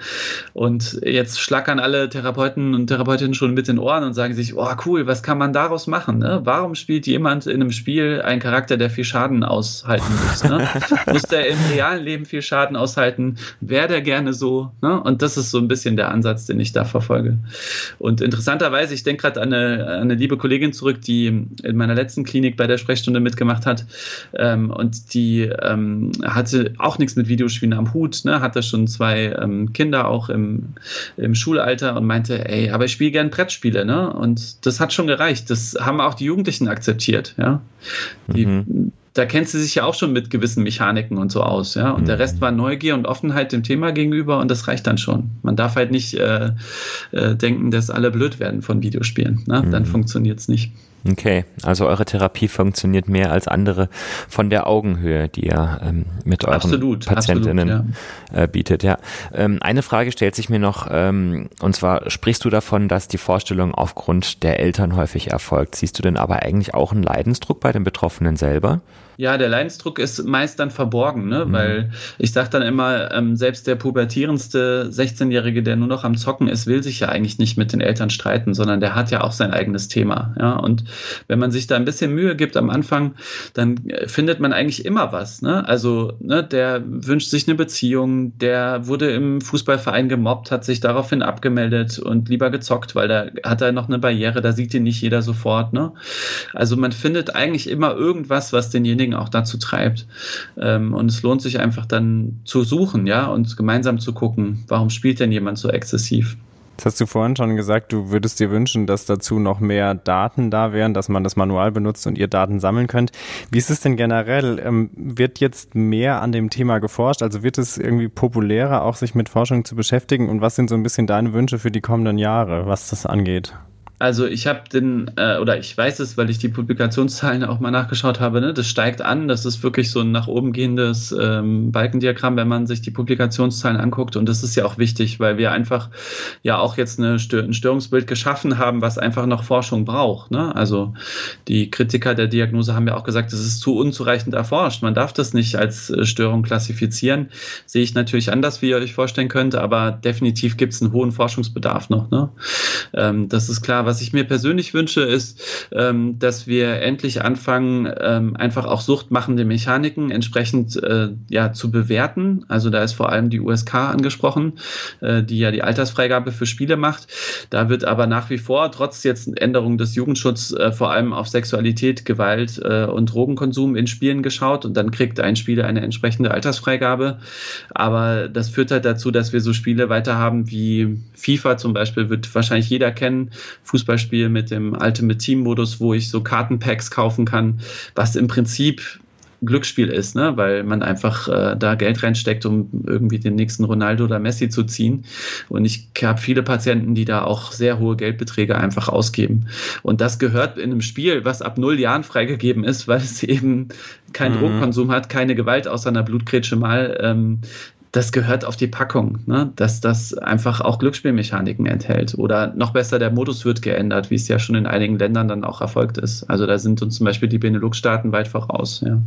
Und jetzt schlackern alle Therapeuten und Therapeutinnen schon mit den Ohren und sagen sich, oh cool, was kann man daraus machen? Ne? Warum spielt jemand in einem Spiel einen Charakter, der viel Schaden aushalten muss? Ne? muss der im realen realen Leben viel Schaden aushalten, wäre der gerne so. Ne? Und das ist so ein bisschen der Ansatz, den ich da verfolge. Und interessanterweise, ich denke gerade an eine, an eine liebe Kollegin zurück, die in meiner letzten Klinik bei der Sprechstunde mitgemacht hat. Ähm, und die ähm, hatte auch nichts mit Videospielen am Hut, ne? hatte schon zwei ähm, Kinder auch im, im Schulalter und meinte, ey, aber ich spiele gern Brettspiele. Ne? Und das hat schon gereicht. Das haben auch die Jugendlichen akzeptiert. Ja? Die, mhm da kennt sie sich ja auch schon mit gewissen Mechaniken und so aus, ja. Und mhm. der Rest war Neugier und Offenheit dem Thema gegenüber und das reicht dann schon. Man darf halt nicht äh, äh, denken, dass alle blöd werden von Videospielen. Ne? Mhm. Dann funktioniert es nicht. Okay, also eure Therapie funktioniert mehr als andere von der Augenhöhe, die ihr ähm, mit euren absolut, Patientinnen absolut, ja. äh, bietet. Ja. Ähm, eine Frage stellt sich mir noch, ähm, und zwar sprichst du davon, dass die Vorstellung aufgrund der Eltern häufig erfolgt. Siehst du denn aber eigentlich auch einen Leidensdruck bei den Betroffenen selber? Ja, der Leidensdruck ist meist dann verborgen, ne? Mhm. weil ich sage dann immer, ähm, selbst der pubertierendste 16-Jährige, der nur noch am Zocken ist, will sich ja eigentlich nicht mit den Eltern streiten, sondern der hat ja auch sein eigenes Thema. Ja? Und wenn man sich da ein bisschen Mühe gibt am Anfang, dann äh, findet man eigentlich immer was. Ne? Also ne, der wünscht sich eine Beziehung, der wurde im Fußballverein gemobbt, hat sich daraufhin abgemeldet und lieber gezockt, weil da hat er noch eine Barriere, da sieht ihn nicht jeder sofort. Ne? Also man findet eigentlich immer irgendwas, was denjenigen denjenigen auch dazu treibt. Ähm, und es lohnt sich einfach dann zu suchen, ja, und gemeinsam zu gucken, warum spielt denn jemand so exzessiv? Das hast du vorhin schon gesagt, du würdest dir wünschen, dass dazu noch mehr Daten da wären, dass man das Manual benutzt und ihr Daten sammeln könnt. Wie ist es denn generell? Ähm, wird jetzt mehr an dem Thema geforscht? Also wird es irgendwie populärer, auch sich mit Forschung zu beschäftigen? Und was sind so ein bisschen deine Wünsche für die kommenden Jahre, was das angeht? Also ich habe den, äh, oder ich weiß es, weil ich die Publikationszahlen auch mal nachgeschaut habe, ne? das steigt an, das ist wirklich so ein nach oben gehendes ähm, Balkendiagramm, wenn man sich die Publikationszahlen anguckt und das ist ja auch wichtig, weil wir einfach ja auch jetzt eine Stör ein Störungsbild geschaffen haben, was einfach noch Forschung braucht. Ne? Also die Kritiker der Diagnose haben ja auch gesagt, es ist zu unzureichend erforscht, man darf das nicht als äh, Störung klassifizieren. Sehe ich natürlich anders, wie ihr euch vorstellen könnt, aber definitiv gibt es einen hohen Forschungsbedarf noch. Ne? Ähm, das ist klar, was was ich mir persönlich wünsche, ist, ähm, dass wir endlich anfangen, ähm, einfach auch suchtmachende Mechaniken entsprechend äh, ja, zu bewerten. Also da ist vor allem die USK angesprochen, äh, die ja die Altersfreigabe für Spiele macht. Da wird aber nach wie vor, trotz jetzt Änderung des Jugendschutzes, äh, vor allem auf Sexualität, Gewalt äh, und Drogenkonsum in Spielen geschaut und dann kriegt ein Spieler eine entsprechende Altersfreigabe. Aber das führt halt dazu, dass wir so Spiele weiter haben wie FIFA zum Beispiel, wird wahrscheinlich jeder kennen. Fußballspiel mit dem Ultimate Team Modus, wo ich so Kartenpacks kaufen kann, was im Prinzip Glücksspiel ist, ne? weil man einfach äh, da Geld reinsteckt, um irgendwie den nächsten Ronaldo oder Messi zu ziehen. Und ich habe viele Patienten, die da auch sehr hohe Geldbeträge einfach ausgeben. Und das gehört in einem Spiel, was ab null Jahren freigegeben ist, weil es eben keinen mhm. Drogenkonsum hat, keine Gewalt außer einer Blutgrätsche mal, ähm, das gehört auf die Packung, ne? dass das einfach auch Glücksspielmechaniken enthält. Oder noch besser, der Modus wird geändert, wie es ja schon in einigen Ländern dann auch erfolgt ist. Also da sind uns zum Beispiel die Benelux-Staaten weit voraus. Ja.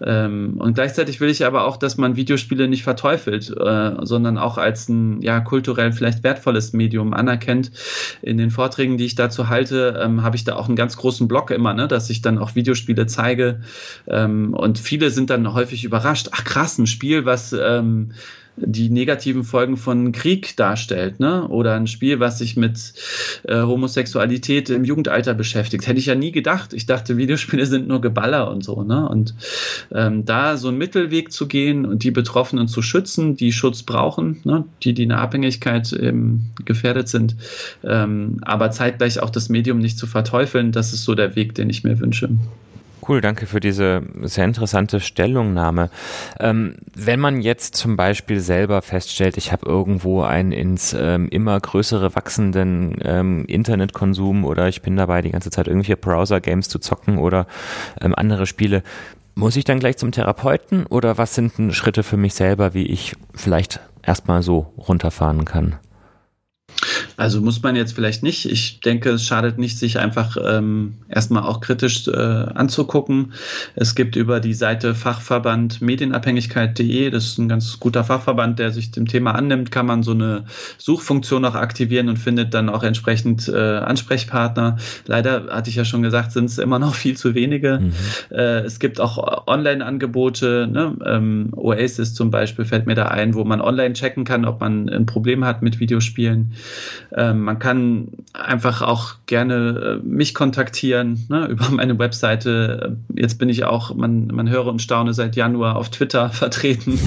Ähm, und gleichzeitig will ich aber auch, dass man Videospiele nicht verteufelt, äh, sondern auch als ein ja, kulturell vielleicht wertvolles Medium anerkennt. In den Vorträgen, die ich dazu halte, ähm, habe ich da auch einen ganz großen Block immer, ne? dass ich dann auch Videospiele zeige. Ähm, und viele sind dann häufig überrascht. Ach krass, ein Spiel, was ähm, ähm, die negativen Folgen von Krieg darstellt, ne? Oder ein Spiel, was sich mit äh, Homosexualität im Jugendalter beschäftigt. Hätte ich ja nie gedacht. Ich dachte, Videospiele sind nur Geballer und so, ne? Und ähm, da so einen Mittelweg zu gehen und die Betroffenen zu schützen, die Schutz brauchen, ne? die, die in der Abhängigkeit ähm, gefährdet sind, ähm, aber zeitgleich auch das Medium nicht zu verteufeln, das ist so der Weg, den ich mir wünsche. Cool, danke für diese sehr interessante Stellungnahme. Ähm, wenn man jetzt zum Beispiel selber feststellt, ich habe irgendwo einen ins ähm, immer größere wachsenden ähm, Internetkonsum oder ich bin dabei, die ganze Zeit irgendwelche Browser-Games zu zocken oder ähm, andere Spiele, muss ich dann gleich zum Therapeuten oder was sind denn Schritte für mich selber, wie ich vielleicht erstmal so runterfahren kann? Also muss man jetzt vielleicht nicht. Ich denke, es schadet nicht, sich einfach ähm, erstmal auch kritisch äh, anzugucken. Es gibt über die Seite Fachverband Medienabhängigkeit.de, das ist ein ganz guter Fachverband, der sich dem Thema annimmt, kann man so eine Suchfunktion auch aktivieren und findet dann auch entsprechend äh, Ansprechpartner. Leider hatte ich ja schon gesagt, sind es immer noch viel zu wenige. Mhm. Äh, es gibt auch Online-Angebote, ne? ähm, Oasis zum Beispiel fällt mir da ein, wo man online checken kann, ob man ein Problem hat mit Videospielen. Ähm, man kann einfach auch gerne äh, mich kontaktieren ne, über meine Webseite. Jetzt bin ich auch, man, man höre und staune, seit Januar auf Twitter vertreten.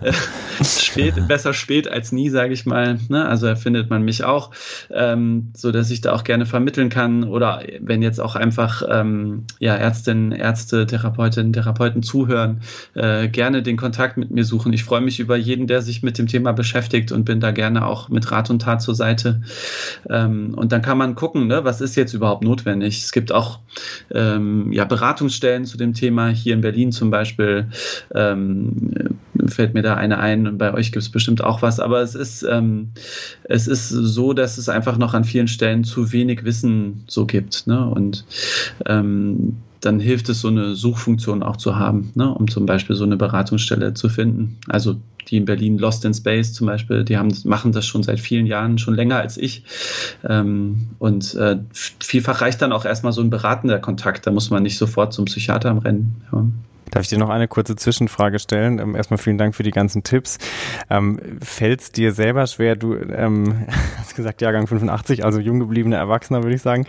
Äh, spät, besser spät als nie, sage ich mal. Ne? Also da findet man mich auch, ähm, so dass ich da auch gerne vermitteln kann. Oder wenn jetzt auch einfach ähm, ja, Ärztinnen, Ärzte, Therapeutinnen, Therapeuten zuhören, äh, gerne den Kontakt mit mir suchen. Ich freue mich über jeden, der sich mit dem Thema beschäftigt und bin da gerne auch mit Rat und Tat zur Seite. Ähm, und dann kann man gucken, ne, was ist jetzt überhaupt notwendig. Es gibt auch ähm, ja, Beratungsstellen zu dem Thema, hier in Berlin zum Beispiel. Ähm, fällt mir da eine ein bei euch gibt es bestimmt auch was, aber es ist, ähm, es ist so, dass es einfach noch an vielen Stellen zu wenig Wissen so gibt. Ne? Und ähm, dann hilft es, so eine Suchfunktion auch zu haben, ne? um zum Beispiel so eine Beratungsstelle zu finden. Also die in Berlin Lost in Space zum Beispiel, die haben, machen das schon seit vielen Jahren, schon länger als ich. Ähm, und äh, vielfach reicht dann auch erstmal so ein beratender Kontakt, da muss man nicht sofort zum Psychiater Rennen. Ja. Darf ich dir noch eine kurze Zwischenfrage stellen? Ähm, erstmal vielen Dank für die ganzen Tipps. Ähm, Fällt es dir selber schwer, du ähm, hast gesagt Jahrgang 85, also jung gebliebener Erwachsener würde ich sagen,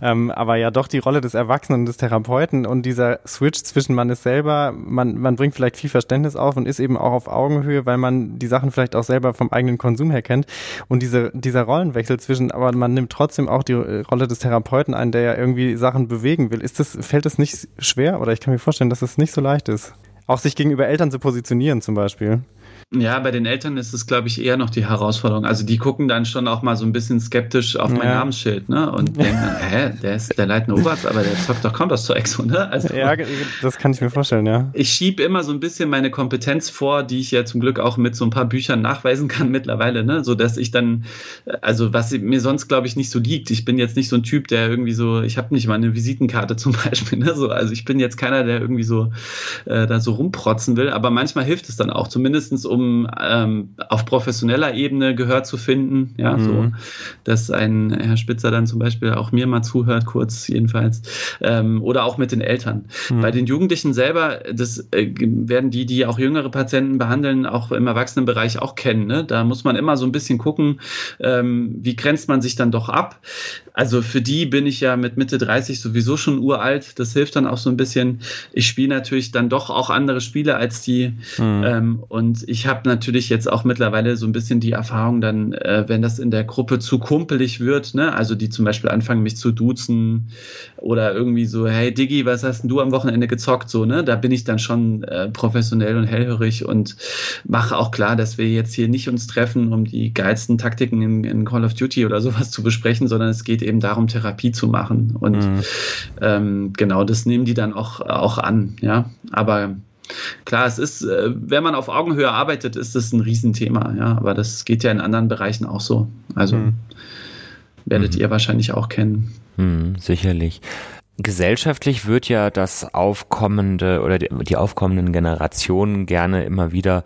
ähm, aber ja doch die Rolle des Erwachsenen und des Therapeuten und dieser Switch zwischen man ist selber, man, man bringt vielleicht viel Verständnis auf und ist eben auch auf Augenhöhe, weil man die Sachen vielleicht auch selber vom eigenen Konsum her kennt und diese, dieser Rollenwechsel zwischen, aber man nimmt trotzdem auch die Rolle des Therapeuten ein, der ja irgendwie Sachen bewegen will. Ist das, fällt das nicht schwer oder ich kann mir vorstellen, dass es das nicht so so leicht ist. Auch sich gegenüber Eltern zu positionieren zum Beispiel. Ja, bei den Eltern ist es, glaube ich, eher noch die Herausforderung. Also die gucken dann schon auch mal so ein bisschen skeptisch auf mein ja. Namensschild, ne? Und denken dann, hä, der ist der leitende Oberst, aber der zockt doch Counter-Strike so, ne? Also, ja, das kann ich mir vorstellen, ja. Ich schiebe immer so ein bisschen meine Kompetenz vor, die ich ja zum Glück auch mit so ein paar Büchern nachweisen kann mittlerweile, ne? So dass ich dann, also was mir sonst, glaube ich, nicht so liegt. Ich bin jetzt nicht so ein Typ, der irgendwie so, ich habe nicht mal eine Visitenkarte zum Beispiel, ne? So, also ich bin jetzt keiner, der irgendwie so äh, da so rumprotzen will, aber manchmal hilft es dann auch, zumindestens um um ähm, auf professioneller Ebene Gehör zu finden. Ja, mhm. so, dass ein Herr Spitzer dann zum Beispiel auch mir mal zuhört, kurz jedenfalls, ähm, oder auch mit den Eltern. Mhm. Bei den Jugendlichen selber, das äh, werden die, die auch jüngere Patienten behandeln, auch im Erwachsenenbereich auch kennen. Ne? Da muss man immer so ein bisschen gucken, ähm, wie grenzt man sich dann doch ab. Also für die bin ich ja mit Mitte 30 sowieso schon uralt. Das hilft dann auch so ein bisschen. Ich spiele natürlich dann doch auch andere Spiele als die. Mhm. Ähm, und ich habe natürlich jetzt auch mittlerweile so ein bisschen die Erfahrung dann, äh, wenn das in der Gruppe zu kumpelig wird, ne? also die zum Beispiel anfangen, mich zu duzen oder irgendwie so, hey Diggi, was hast denn du am Wochenende gezockt? So, ne? Da bin ich dann schon äh, professionell und hellhörig und mache auch klar, dass wir jetzt hier nicht uns treffen, um die geilsten Taktiken in, in Call of Duty oder sowas zu besprechen, sondern es geht eben darum, Therapie zu machen. Und mhm. ähm, genau, das nehmen die dann auch, auch an, ja. Aber klar, es ist, äh, wenn man auf Augenhöhe arbeitet, ist das ein Riesenthema, ja. Aber das geht ja in anderen Bereichen auch so. Also mhm. werdet mhm. ihr wahrscheinlich auch kennen. Mhm, sicherlich. Gesellschaftlich wird ja das aufkommende oder die, aufkommenden Generationen gerne immer wieder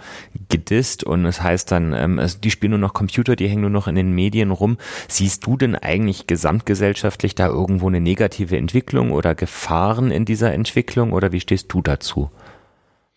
gedisst und es heißt dann, ähm, die spielen nur noch Computer, die hängen nur noch in den Medien rum. Siehst du denn eigentlich gesamtgesellschaftlich da irgendwo eine negative Entwicklung oder Gefahren in dieser Entwicklung oder wie stehst du dazu?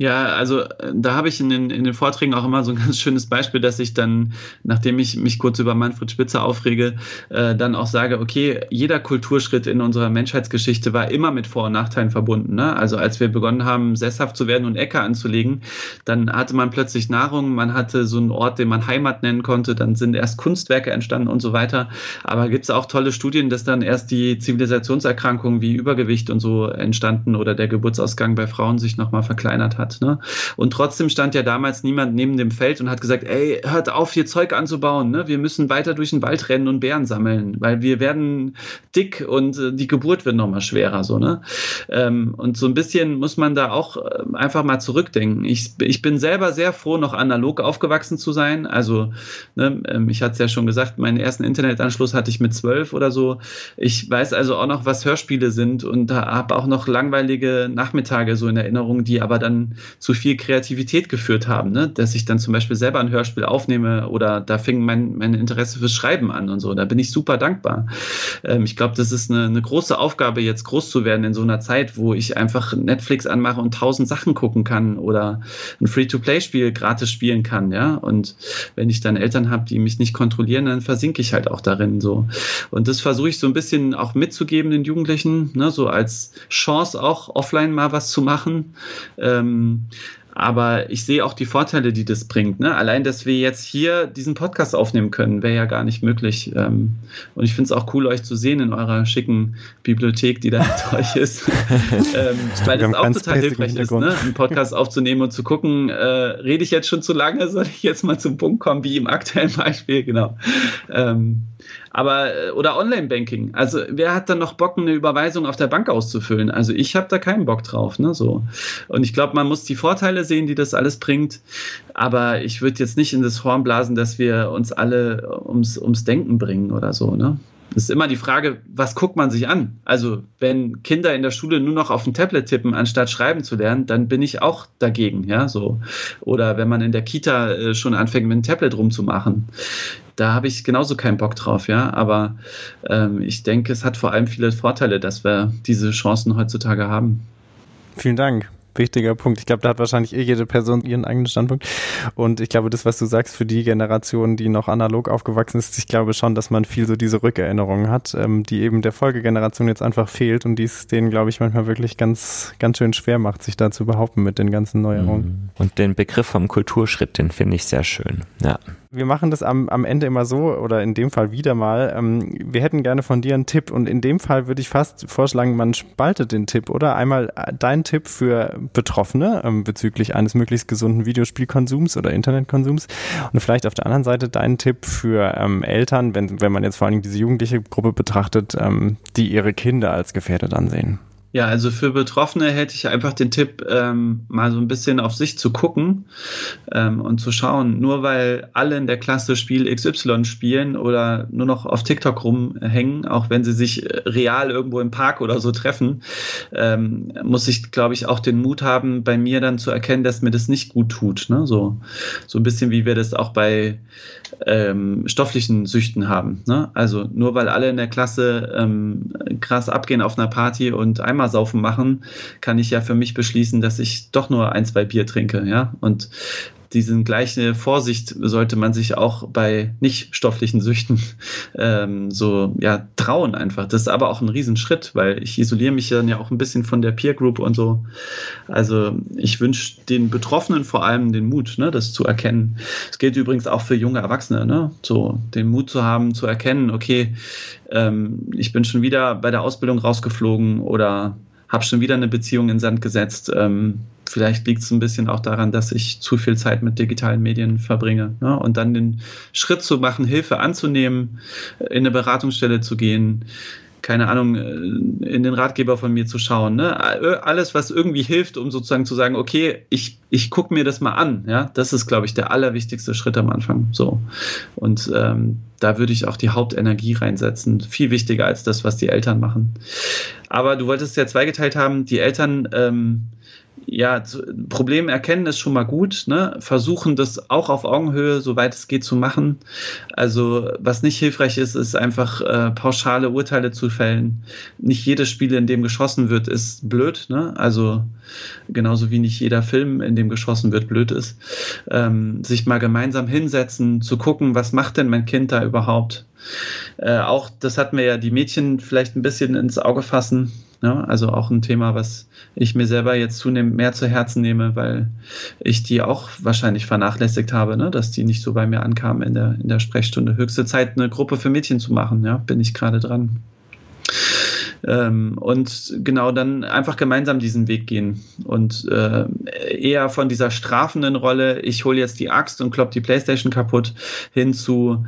Ja, also äh, da habe ich in den, in den Vorträgen auch immer so ein ganz schönes Beispiel, dass ich dann, nachdem ich mich kurz über Manfred Spitzer aufrege, äh, dann auch sage, okay, jeder Kulturschritt in unserer Menschheitsgeschichte war immer mit Vor- und Nachteilen verbunden. Ne? Also als wir begonnen haben, sesshaft zu werden und Äcker anzulegen, dann hatte man plötzlich Nahrung, man hatte so einen Ort, den man Heimat nennen konnte, dann sind erst Kunstwerke entstanden und so weiter. Aber gibt es auch tolle Studien, dass dann erst die Zivilisationserkrankungen wie Übergewicht und so entstanden oder der Geburtsausgang bei Frauen sich nochmal verkleinert hat hat. Ne? Und trotzdem stand ja damals niemand neben dem Feld und hat gesagt, ey, hört auf, hier Zeug anzubauen. Ne? Wir müssen weiter durch den Wald rennen und Bären sammeln, weil wir werden dick und äh, die Geburt wird nochmal schwerer. So, ne? Ähm, und so ein bisschen muss man da auch äh, einfach mal zurückdenken. Ich, ich bin selber sehr froh, noch analog aufgewachsen zu sein. Also, ne, ähm, ich hatte es ja schon gesagt, meinen ersten Internetanschluss hatte ich mit zwölf oder so. Ich weiß also auch noch, was Hörspiele sind und habe auch noch langweilige Nachmittage so in Erinnerung, die aber dann zu viel Kreativität geführt haben, ne? dass ich dann zum Beispiel selber ein Hörspiel aufnehme oder da fing mein, mein Interesse fürs Schreiben an und so. Da bin ich super dankbar. Ähm, ich glaube, das ist eine, eine große Aufgabe, jetzt groß zu werden in so einer Zeit, wo ich einfach Netflix anmache und tausend Sachen gucken kann oder ein Free-to-Play-Spiel gratis spielen kann, ja. Und wenn ich dann Eltern habe, die mich nicht kontrollieren, dann versinke ich halt auch darin so. Und das versuche ich so ein bisschen auch mitzugeben den Jugendlichen, ne? so als Chance auch offline mal was zu machen. Ähm, aber ich sehe auch die Vorteile, die das bringt. Ne? Allein, dass wir jetzt hier diesen Podcast aufnehmen können, wäre ja gar nicht möglich. Ähm, und ich finde es auch cool, euch zu sehen in eurer schicken Bibliothek, die da mit euch ist. ähm, weil es auch total hilfreich ist, ne? einen Podcast aufzunehmen und zu gucken, äh, rede ich jetzt schon zu lange, soll ich jetzt mal zum Punkt kommen, wie im aktuellen Beispiel, genau. Ähm, aber, äh, oder Online-Banking. Also, wer hat dann noch Bock, eine Überweisung auf der Bank auszufüllen? Also, ich habe da keinen Bock drauf, ne, so. Und ich glaube, man muss die Vorteile sehen, die das alles bringt. Aber ich würde jetzt nicht in das Horn blasen, dass wir uns alle ums, ums Denken bringen oder so, ne? Ist immer die Frage, was guckt man sich an? Also, wenn Kinder in der Schule nur noch auf ein Tablet tippen, anstatt schreiben zu lernen, dann bin ich auch dagegen, ja, so. Oder wenn man in der Kita äh, schon anfängt, mit einem Tablet rumzumachen. Da habe ich genauso keinen Bock drauf, ja. Aber ähm, ich denke, es hat vor allem viele Vorteile, dass wir diese Chancen heutzutage haben. Vielen Dank wichtiger Punkt. Ich glaube, da hat wahrscheinlich eh jede Person ihren eigenen Standpunkt. Und ich glaube, das, was du sagst, für die Generation, die noch analog aufgewachsen ist, ich glaube schon, dass man viel so diese Rückerinnerungen hat, ähm, die eben der Folgegeneration jetzt einfach fehlt und die es denen, glaube ich, manchmal wirklich ganz, ganz schön schwer macht, sich da zu behaupten mit den ganzen Neuerungen. Mhm. Und den Begriff vom Kulturschritt, den finde ich sehr schön. Ja. Wir machen das am, am Ende immer so, oder in dem Fall wieder mal. Ähm, wir hätten gerne von dir einen Tipp und in dem Fall würde ich fast vorschlagen, man spaltet den Tipp, oder? Einmal äh, dein Tipp für Betroffene ähm, bezüglich eines möglichst gesunden Videospielkonsums oder Internetkonsums und vielleicht auf der anderen Seite dein Tipp für ähm, Eltern, wenn, wenn man jetzt vor allem diese jugendliche Gruppe betrachtet, ähm, die ihre Kinder als gefährdet ansehen. Ja, also für Betroffene hätte ich einfach den Tipp, ähm, mal so ein bisschen auf sich zu gucken ähm, und zu schauen, nur weil alle in der Klasse Spiel XY spielen oder nur noch auf TikTok rumhängen, auch wenn sie sich real irgendwo im Park oder so treffen, ähm, muss ich, glaube ich, auch den Mut haben, bei mir dann zu erkennen, dass mir das nicht gut tut. Ne? So, so ein bisschen wie wir das auch bei ähm, stofflichen Süchten haben. Ne? Also nur weil alle in der Klasse ähm, krass abgehen auf einer Party und einmal saufen machen, kann ich ja für mich beschließen, dass ich doch nur ein, zwei Bier trinke. Ja? Und diesen gleiche Vorsicht sollte man sich auch bei nicht stofflichen Süchten ähm, so ja trauen einfach. Das ist aber auch ein Riesenschritt, weil ich isoliere mich dann ja auch ein bisschen von der Peer Group und so. Also ich wünsche den Betroffenen vor allem den Mut, ne, das zu erkennen. Es gilt übrigens auch für junge Erwachsene, ne, so den Mut zu haben, zu erkennen, okay, ähm, ich bin schon wieder bei der Ausbildung rausgeflogen oder habe schon wieder eine Beziehung in Sand gesetzt. Ähm, vielleicht liegt es ein bisschen auch daran, dass ich zu viel Zeit mit digitalen Medien verbringe. Ne? Und dann den Schritt zu machen, Hilfe anzunehmen, in eine Beratungsstelle zu gehen, keine Ahnung, äh, in den Ratgeber von mir zu schauen. Ne? Alles, was irgendwie hilft, um sozusagen zu sagen, okay, ich, ich gucke mir das mal an. Ja? Das ist, glaube ich, der allerwichtigste Schritt am Anfang. So. Und ähm, da würde ich auch die Hauptenergie reinsetzen. Viel wichtiger als das, was die Eltern machen. Aber du wolltest ja zweigeteilt haben, die Eltern ähm, ja, Problem erkennen ist schon mal gut, ne? Versuchen das auch auf Augenhöhe, soweit es geht, zu machen. Also, was nicht hilfreich ist, ist einfach äh, pauschale Urteile zu fällen. Nicht jedes Spiel, in dem geschossen wird, ist blöd, ne? Also, genauso wie nicht jeder Film, in dem geschossen wird, blöd ist. Ähm, sich mal gemeinsam hinsetzen, zu gucken, was macht denn mein Kind da überhaupt? Äh, auch, das hat mir ja die Mädchen vielleicht ein bisschen ins Auge fassen ja, also auch ein Thema, was ich mir selber jetzt zunehmend mehr zu Herzen nehme, weil ich die auch wahrscheinlich vernachlässigt habe, ne? dass die nicht so bei mir ankamen in der, in der Sprechstunde. Höchste Zeit, eine Gruppe für Mädchen zu machen, ja, bin ich gerade dran. Ähm, und genau dann einfach gemeinsam diesen Weg gehen und äh, eher von dieser strafenden Rolle, ich hole jetzt die Axt und klopp die Playstation kaputt, hin zu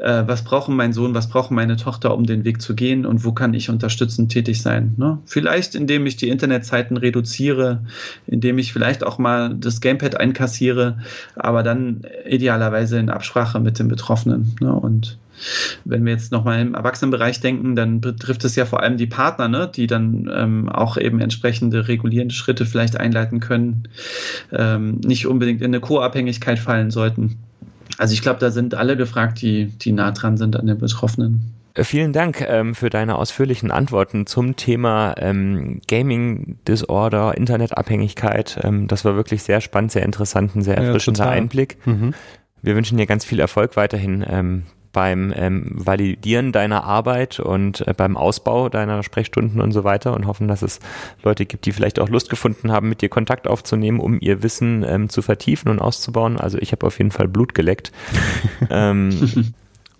äh, was brauchen mein Sohn, was brauchen meine Tochter, um den Weg zu gehen und wo kann ich unterstützend tätig sein. Ne? Vielleicht indem ich die Internetzeiten reduziere, indem ich vielleicht auch mal das Gamepad einkassiere, aber dann idealerweise in Absprache mit den Betroffenen. Ne? Und wenn wir jetzt nochmal im Erwachsenenbereich denken, dann betrifft es ja vor allem die Partner, ne, die dann ähm, auch eben entsprechende regulierende Schritte vielleicht einleiten können, ähm, nicht unbedingt in eine Co-Abhängigkeit fallen sollten. Also ich glaube, da sind alle gefragt, die, die nah dran sind an den Betroffenen. Äh, vielen Dank ähm, für deine ausführlichen Antworten zum Thema ähm, Gaming Disorder, Internetabhängigkeit. Ähm, das war wirklich sehr spannend, sehr interessant, ein sehr erfrischender ja, Einblick. Mhm. Wir wünschen dir ganz viel Erfolg weiterhin ähm, beim ähm, Validieren deiner Arbeit und äh, beim Ausbau deiner Sprechstunden und so weiter und hoffen, dass es Leute gibt, die vielleicht auch Lust gefunden haben, mit dir Kontakt aufzunehmen, um ihr Wissen ähm, zu vertiefen und auszubauen. Also ich habe auf jeden Fall Blut geleckt. ähm,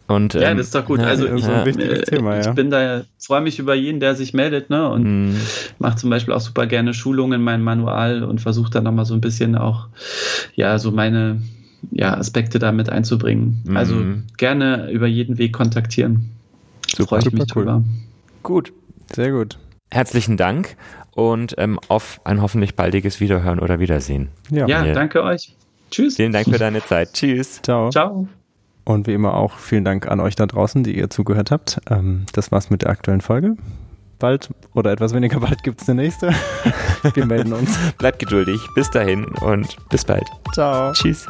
und, ja, ähm, das ist doch gut. Ja, also ich, äh, Thema, ja. ich bin da, freue mich über jeden, der sich meldet, ne? Und mm. mache zum Beispiel auch super gerne Schulungen in meinem Manual und versuche dann nochmal so ein bisschen auch, ja, so meine ja, Aspekte damit einzubringen. Mhm. Also gerne über jeden Weg kontaktieren. Super, Freue ich mich cool. drüber. Gut. Sehr gut. Herzlichen Dank und ähm, auf ein hoffentlich baldiges Wiederhören oder Wiedersehen. Ja, ja danke euch. Tschüss. Vielen Dank für deine Zeit. Tschüss. Ciao. Ciao. Und wie immer auch vielen Dank an euch da draußen, die ihr zugehört habt. Ähm, das war's mit der aktuellen Folge. Bald oder etwas weniger bald gibt es eine nächste. Wir melden uns. Bleibt geduldig. Bis dahin und bis bald. Ciao. Tschüss.